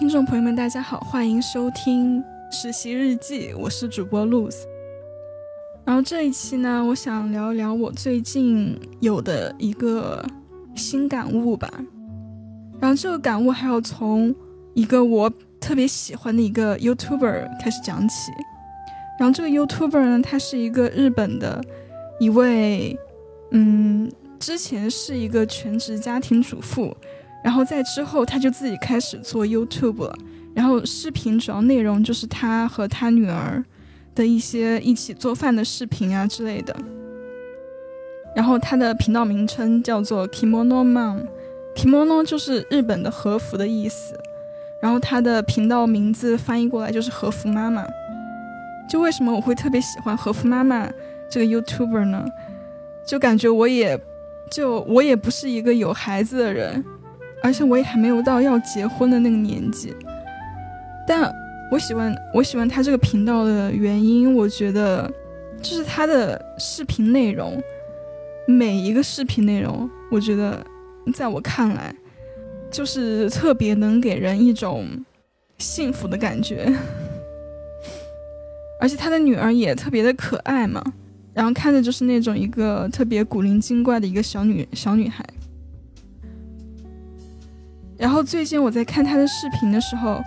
听众朋友们，大家好，欢迎收听实习日记，我是主播 Luz。然后这一期呢，我想聊一聊我最近有的一个新感悟吧。然后这个感悟还要从一个我特别喜欢的一个 YouTuber 开始讲起。然后这个 YouTuber 呢，他是一个日本的一位，嗯，之前是一个全职家庭主妇，然后在之后他就自己开始做 YouTube 了。然后视频主要内容就是他和他女儿的一些一起做饭的视频啊之类的。然后他的频道名称叫做 Kimono Mom，Kimono 就是日本的和服的意思。然后他的频道名字翻译过来就是和服妈妈。就为什么我会特别喜欢和服妈妈这个 YouTuber 呢？就感觉我也，就我也不是一个有孩子的人，而且我也还没有到要结婚的那个年纪。但我喜欢我喜欢他这个频道的原因，我觉得就是他的视频内容，每一个视频内容，我觉得在我看来，就是特别能给人一种幸福的感觉。而且他的女儿也特别的可爱嘛，然后看着就是那种一个特别古灵精怪的一个小女小女孩。然后最近我在看他的视频的时候，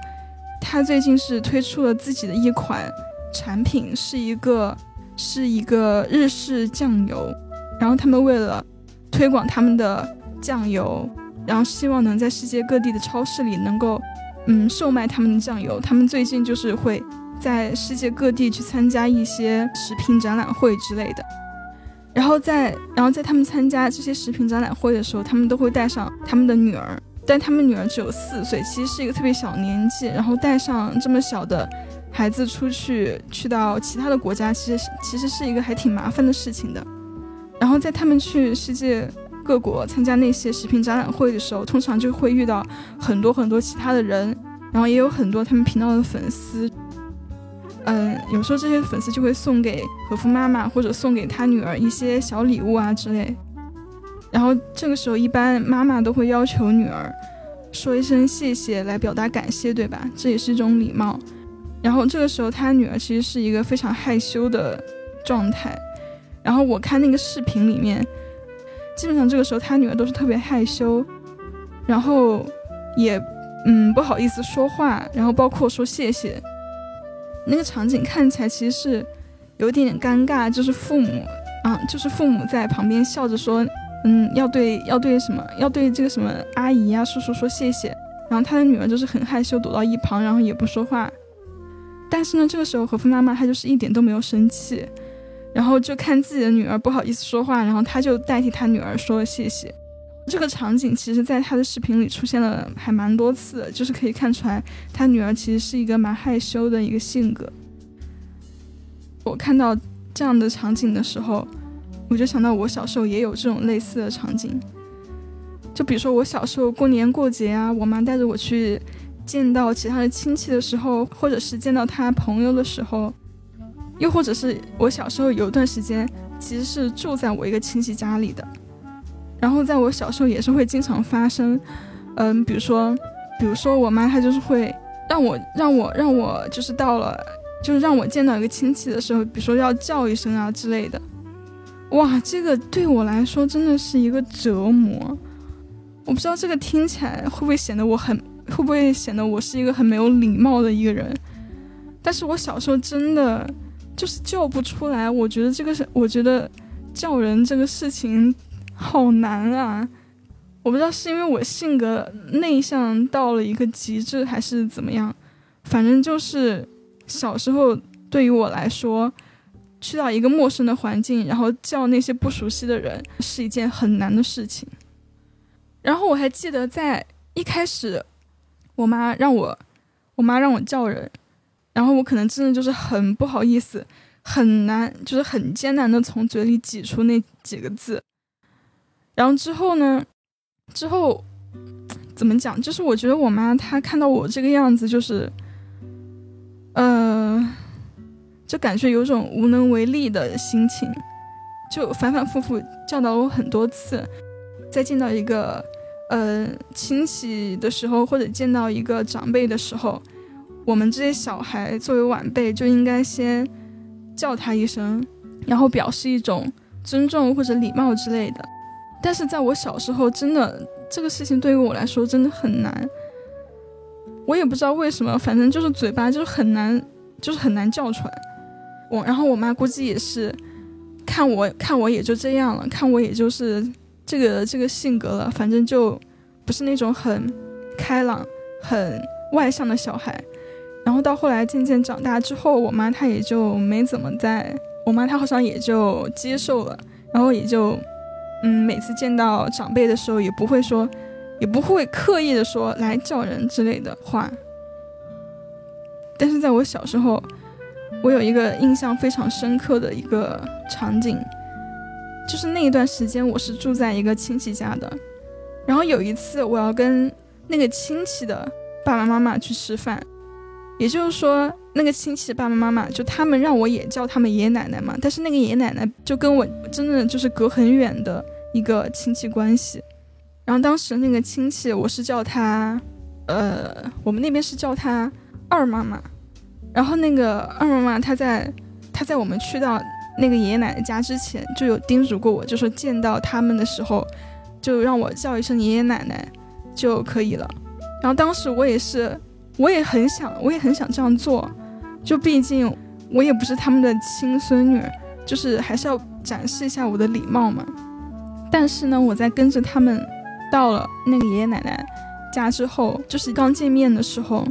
他最近是推出了自己的一款产品，是一个是一个日式酱油。然后他们为了推广他们的酱油，然后希望能在世界各地的超市里能够嗯售卖他们的酱油，他们最近就是会。在世界各地去参加一些食品展览会之类的，然后在然后在他们参加这些食品展览会的时候，他们都会带上他们的女儿，但他们女儿只有四岁，其实是一个特别小年纪，然后带上这么小的孩子出去去到其他的国家，其实其实是一个还挺麻烦的事情的。然后在他们去世界各国参加那些食品展览会的时候，通常就会遇到很多很多其他的人，然后也有很多他们频道的粉丝。嗯，有时候这些粉丝就会送给和夫妈妈或者送给他女儿一些小礼物啊之类。然后这个时候，一般妈妈都会要求女儿说一声谢谢来表达感谢，对吧？这也是一种礼貌。然后这个时候，他女儿其实是一个非常害羞的状态。然后我看那个视频里面，基本上这个时候他女儿都是特别害羞，然后也嗯不好意思说话，然后包括说谢谢。那个场景看起来其实是有点尴尬，就是父母，啊，就是父母在旁边笑着说，嗯，要对要对什么，要对这个什么阿姨呀、叔叔说谢谢。然后他的女儿就是很害羞，躲到一旁，然后也不说话。但是呢，这个时候和父妈妈她就是一点都没有生气，然后就看自己的女儿不好意思说话，然后他就代替他女儿说了谢谢。这个场景其实，在他的视频里出现了还蛮多次，就是可以看出来，他女儿其实是一个蛮害羞的一个性格。我看到这样的场景的时候，我就想到我小时候也有这种类似的场景。就比如说我小时候过年过节啊，我妈带着我去见到其他的亲戚的时候，或者是见到他朋友的时候，又或者是我小时候有一段时间其实是住在我一个亲戚家里的。然后在我小时候也是会经常发生，嗯，比如说，比如说我妈她就是会让我让我让我就是到了就是让我见到一个亲戚的时候，比如说要叫一声啊之类的，哇，这个对我来说真的是一个折磨。我不知道这个听起来会不会显得我很会不会显得我是一个很没有礼貌的一个人，但是我小时候真的就是叫不出来。我觉得这个是我觉得叫人这个事情。好难啊！我不知道是因为我性格内向到了一个极致，还是怎么样。反正就是小时候对于我来说，去到一个陌生的环境，然后叫那些不熟悉的人，是一件很难的事情。然后我还记得在一开始，我妈让我，我妈让我叫人，然后我可能真的就是很不好意思，很难，就是很艰难的从嘴里挤出那几个字。然后之后呢？之后怎么讲？就是我觉得我妈她看到我这个样子，就是，就感觉有种无能为力的心情，就反反复复教导我很多次。再见到一个呃亲戚的时候，或者见到一个长辈的时候，我们这些小孩作为晚辈就应该先叫他一声，然后表示一种尊重或者礼貌之类的。但是在我小时候，真的这个事情对于我来说真的很难。我也不知道为什么，反正就是嘴巴就是很难，就是很难叫出来。我然后我妈估计也是，看我看我也就这样了，看我也就是这个这个性格了，反正就不是那种很开朗、很外向的小孩。然后到后来渐渐长大之后，我妈她也就没怎么在，我妈她好像也就接受了，然后也就嗯，每次见到长辈的时候也不会说。也不会刻意的说来叫人之类的话，但是在我小时候，我有一个印象非常深刻的一个场景，就是那一段时间我是住在一个亲戚家的，然后有一次我要跟那个亲戚的爸爸妈妈去吃饭，也就是说那个亲戚爸爸妈妈就他们让我也叫他们爷爷奶奶嘛，但是那个爷爷奶奶就跟我真的就是隔很远的一个亲戚关系。然后当时那个亲戚，我是叫他，呃，我们那边是叫他二妈妈。然后那个二妈妈，她在她在我们去到那个爷爷奶奶家之前，就有叮嘱过我，就说见到他们的时候，就让我叫一声爷爷奶奶就可以了。然后当时我也是，我也很想，我也很想这样做，就毕竟我也不是他们的亲孙女，就是还是要展示一下我的礼貌嘛。但是呢，我在跟着他们。到了那个爷爷奶奶家之后，就是刚见面的时候，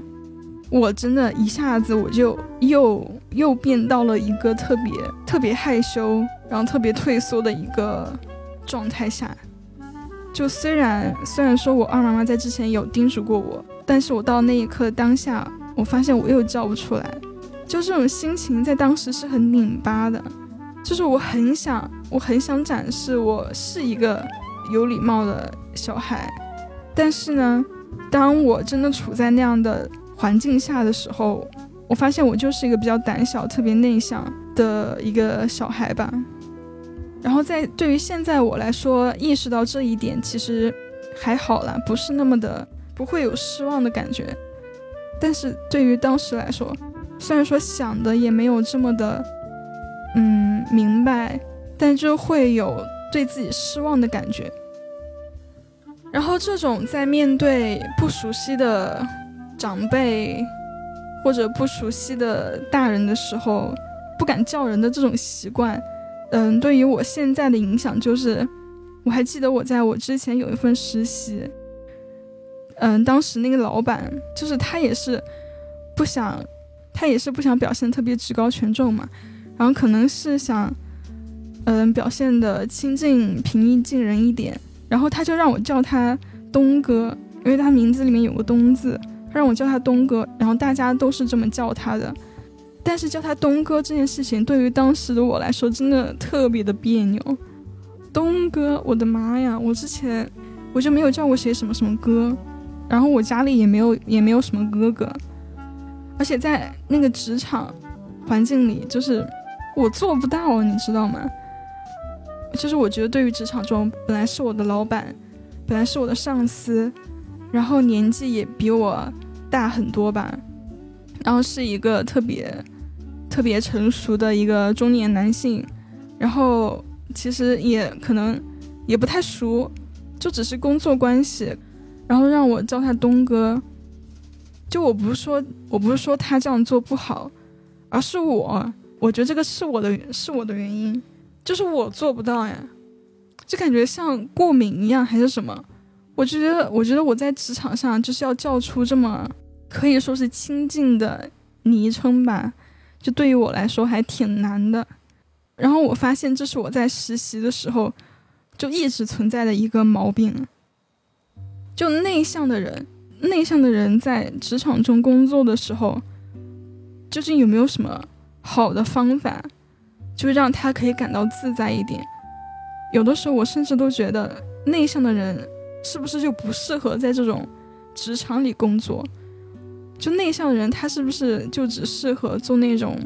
我真的一下子我就又又变到了一个特别特别害羞，然后特别退缩的一个状态下。就虽然虽然说我二妈妈在之前有叮嘱过我，但是我到那一刻当下，我发现我又叫不出来，就这种心情在当时是很拧巴的，就是我很想我很想展示我是一个有礼貌的。小孩，但是呢，当我真的处在那样的环境下的时候，我发现我就是一个比较胆小、特别内向的一个小孩吧。然后在对于现在我来说，意识到这一点其实还好啦，不是那么的不会有失望的感觉。但是对于当时来说，虽然说想的也没有这么的嗯明白，但就会有对自己失望的感觉。然后，这种在面对不熟悉的长辈或者不熟悉的大人的时候，不敢叫人的这种习惯，嗯，对于我现在的影响就是，我还记得我在我之前有一份实习，嗯，当时那个老板就是他也是不想，他也是不想表现特别职高权重嘛，然后可能是想，嗯，表现的亲近、平易近人一点。然后他就让我叫他东哥，因为他名字里面有个东字，让我叫他东哥。然后大家都是这么叫他的，但是叫他东哥这件事情对于当时的我来说真的特别的别扭。东哥，我的妈呀！我之前我就没有叫过谁什么什么哥，然后我家里也没有也没有什么哥哥，而且在那个职场环境里，就是我做不到，你知道吗？就是我觉得，对于职场中本来是我的老板，本来是我的上司，然后年纪也比我大很多吧，然后是一个特别特别成熟的一个中年男性，然后其实也可能也不太熟，就只是工作关系，然后让我叫他东哥，就我不是说我不是说他这样做不好，而是我我觉得这个是我的是我的原因。就是我做不到呀，就感觉像过敏一样还是什么？我觉得，我觉得我在职场上就是要叫出这么可以说是亲近的昵称吧，就对于我来说还挺难的。然后我发现这是我在实习的时候就一直存在的一个毛病。就内向的人，内向的人在职场中工作的时候，究竟有没有什么好的方法？就让他可以感到自在一点。有的时候，我甚至都觉得内向的人是不是就不适合在这种职场里工作？就内向的人，他是不是就只适合做那种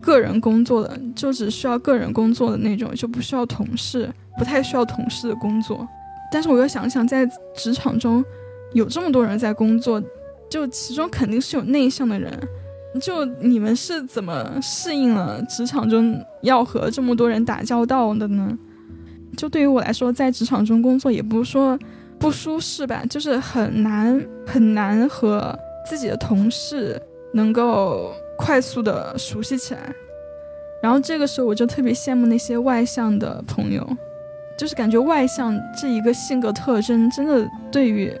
个人工作的，就只需要个人工作的那种，就不需要同事，不太需要同事的工作？但是我又想想，在职场中有这么多人在工作，就其中肯定是有内向的人。就你们是怎么适应了职场中要和这么多人打交道的呢？就对于我来说，在职场中工作也不是说不舒适吧，就是很难很难和自己的同事能够快速的熟悉起来。然后这个时候我就特别羡慕那些外向的朋友，就是感觉外向这一个性格特征真的对于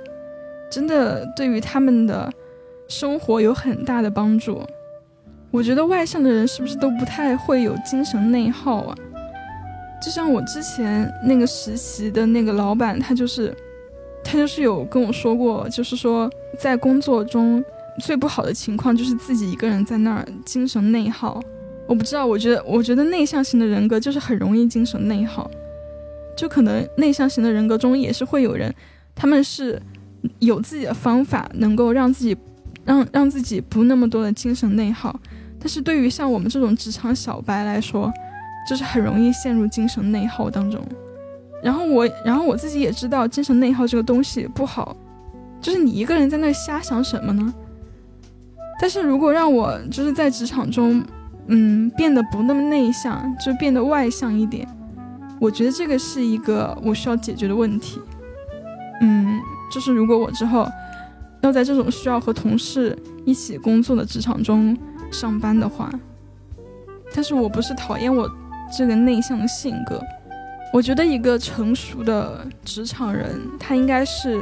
真的对于他们的。生活有很大的帮助，我觉得外向的人是不是都不太会有精神内耗啊？就像我之前那个实习的那个老板，他就是，他就是有跟我说过，就是说在工作中最不好的情况就是自己一个人在那儿精神内耗。我不知道，我觉得我觉得内向型的人格就是很容易精神内耗，就可能内向型的人格中也是会有人，他们是有自己的方法能够让自己。让让自己不那么多的精神内耗，但是对于像我们这种职场小白来说，就是很容易陷入精神内耗当中。然后我，然后我自己也知道精神内耗这个东西不好，就是你一个人在那瞎想什么呢？但是如果让我就是在职场中，嗯，变得不那么内向，就变得外向一点，我觉得这个是一个我需要解决的问题。嗯，就是如果我之后。要在这种需要和同事一起工作的职场中上班的话，但是我不是讨厌我这个内向的性格。我觉得一个成熟的职场人，他应该是，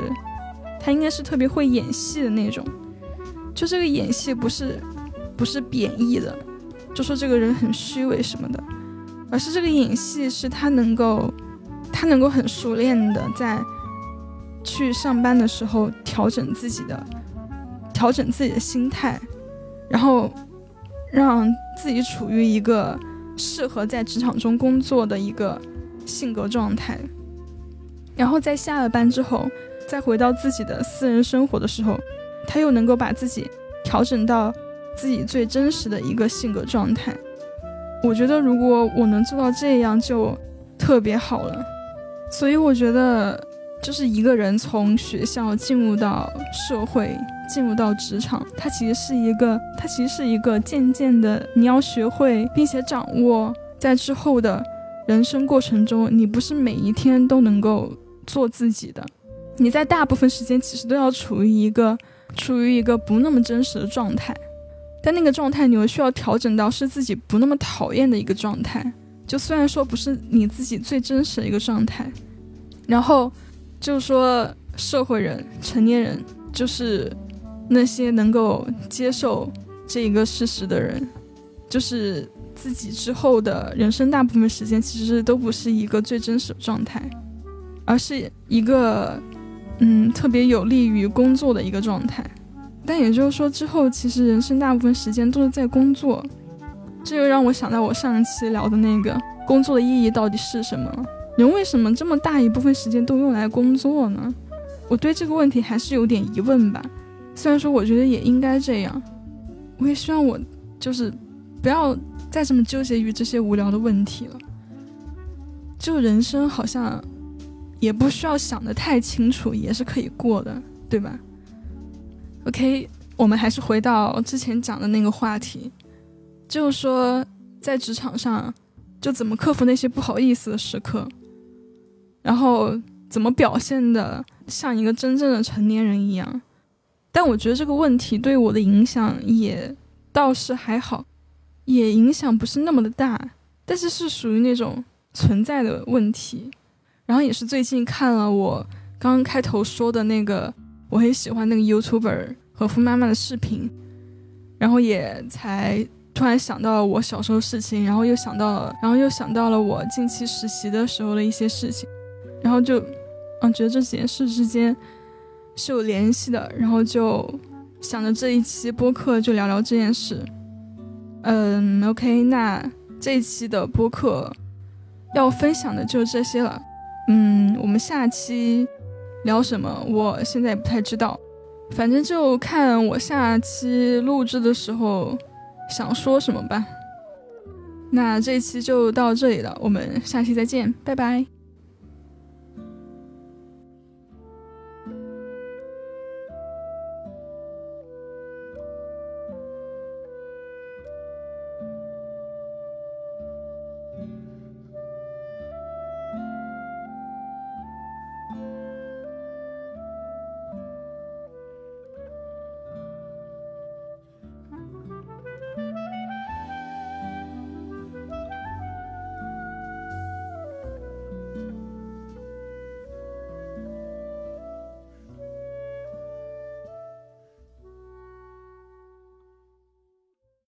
他应该是特别会演戏的那种。就这个演戏不是，不是贬义的，就说这个人很虚伪什么的，而是这个演戏是他能够，他能够很熟练的在。去上班的时候，调整自己的，调整自己的心态，然后让自己处于一个适合在职场中工作的一个性格状态，然后在下了班之后，再回到自己的私人生活的时候，他又能够把自己调整到自己最真实的一个性格状态。我觉得如果我能做到这样，就特别好了。所以我觉得。就是一个人从学校进入到社会，进入到职场，它其实是一个，它其实是一个渐渐的，你要学会并且掌握，在之后的人生过程中，你不是每一天都能够做自己的，你在大部分时间其实都要处于一个处于一个不那么真实的状态，但那个状态你又需要调整到是自己不那么讨厌的一个状态，就虽然说不是你自己最真实的一个状态，然后。就说，社会人、成年人，就是那些能够接受这一个事实的人，就是自己之后的人生大部分时间，其实都不是一个最真实的状态，而是一个嗯特别有利于工作的一个状态。但也就是说，之后其实人生大部分时间都是在工作，这又让我想到我上一期聊的那个工作的意义到底是什么。人为什么这么大一部分时间都用来工作呢？我对这个问题还是有点疑问吧。虽然说我觉得也应该这样，我也希望我就是不要再这么纠结于这些无聊的问题了。就人生好像也不需要想的太清楚，也是可以过的，对吧？OK，我们还是回到之前讲的那个话题，就是说在职场上就怎么克服那些不好意思的时刻。然后怎么表现的像一个真正的成年人一样？但我觉得这个问题对我的影响也倒是还好，也影响不是那么的大，但是是属于那种存在的问题。然后也是最近看了我刚刚开头说的那个我很喜欢那个 YouTuber 和夫妈妈的视频，然后也才突然想到了我小时候事情，然后又想到了，然后又想到了我近期实习的时候的一些事情。然后就，嗯，觉得这几件事之间是有联系的，然后就想着这一期播客就聊聊这件事。嗯，OK，那这一期的播客要分享的就这些了。嗯，我们下期聊什么？我现在也不太知道，反正就看我下期录制的时候想说什么吧。那这一期就到这里了，我们下期再见，拜拜。